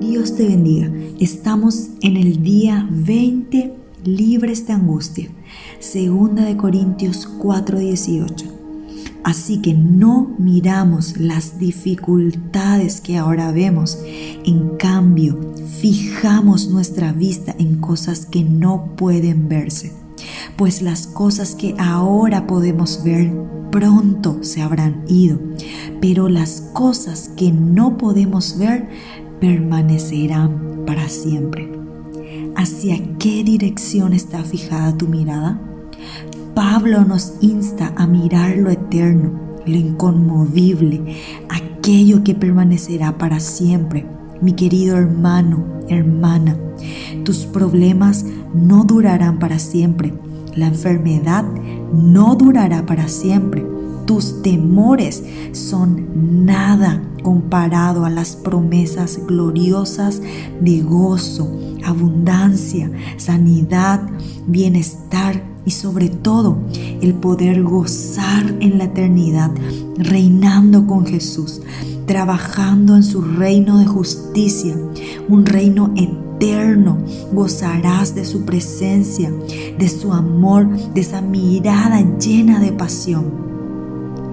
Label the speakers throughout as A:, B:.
A: Dios te bendiga. Estamos en el día 20 libres de angustia. Segunda de Corintios 4:18. Así que no miramos las dificultades que ahora vemos. En cambio, fijamos nuestra vista en cosas que no pueden verse. Pues las cosas que ahora podemos ver pronto se habrán ido, pero las cosas que no podemos ver permanecerán para siempre. ¿Hacia qué dirección está fijada tu mirada? Pablo nos insta a mirar lo eterno, lo inconmovible, aquello que permanecerá para siempre. Mi querido hermano, hermana, tus problemas no durarán para siempre. La enfermedad no durará para siempre. Tus temores son nada comparado a las promesas gloriosas de gozo, abundancia, sanidad, bienestar y sobre todo el poder gozar en la eternidad, reinando con Jesús, trabajando en su reino de justicia, un reino eterno. Gozarás de su presencia, de su amor, de esa mirada llena de pasión.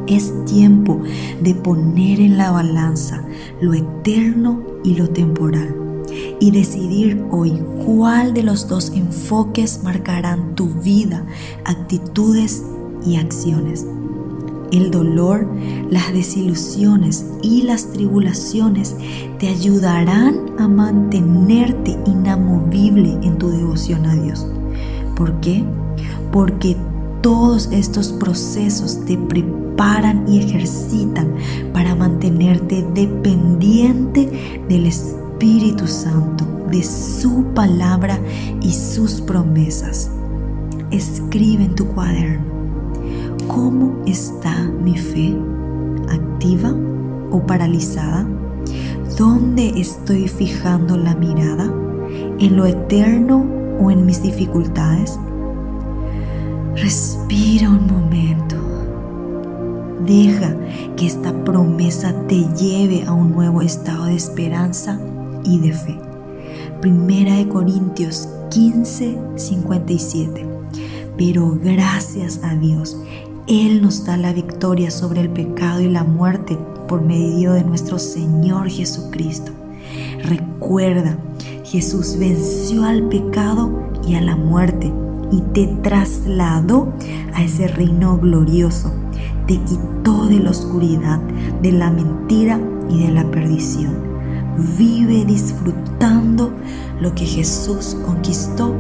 A: Es tiempo de poner en la balanza lo eterno y lo temporal y decidir hoy cuál de los dos enfoques marcarán tu vida, actitudes y acciones. El dolor, las desilusiones y las tribulaciones te ayudarán a mantenerte inamovible en tu devoción a Dios. ¿Por qué? Porque todos estos procesos te preparan y ejercitan para mantenerte dependiente del Espíritu Santo, de su palabra y sus promesas. Escribe en tu cuaderno, ¿cómo está mi fe? ¿Activa o paralizada? ¿Dónde estoy fijando la mirada? ¿En lo eterno o en mis dificultades? Respira un momento. Deja que esta promesa te lleve a un nuevo estado de esperanza y de fe. Primera de Corintios 15, 57. Pero gracias a Dios, Él nos da la victoria sobre el pecado y la muerte por medio de nuestro Señor Jesucristo. Recuerda, Jesús venció al pecado y a la muerte y te trasladó a ese reino glorioso. Te quitó de la oscuridad, de la mentira y de la perdición. Vive disfrutando lo que Jesús conquistó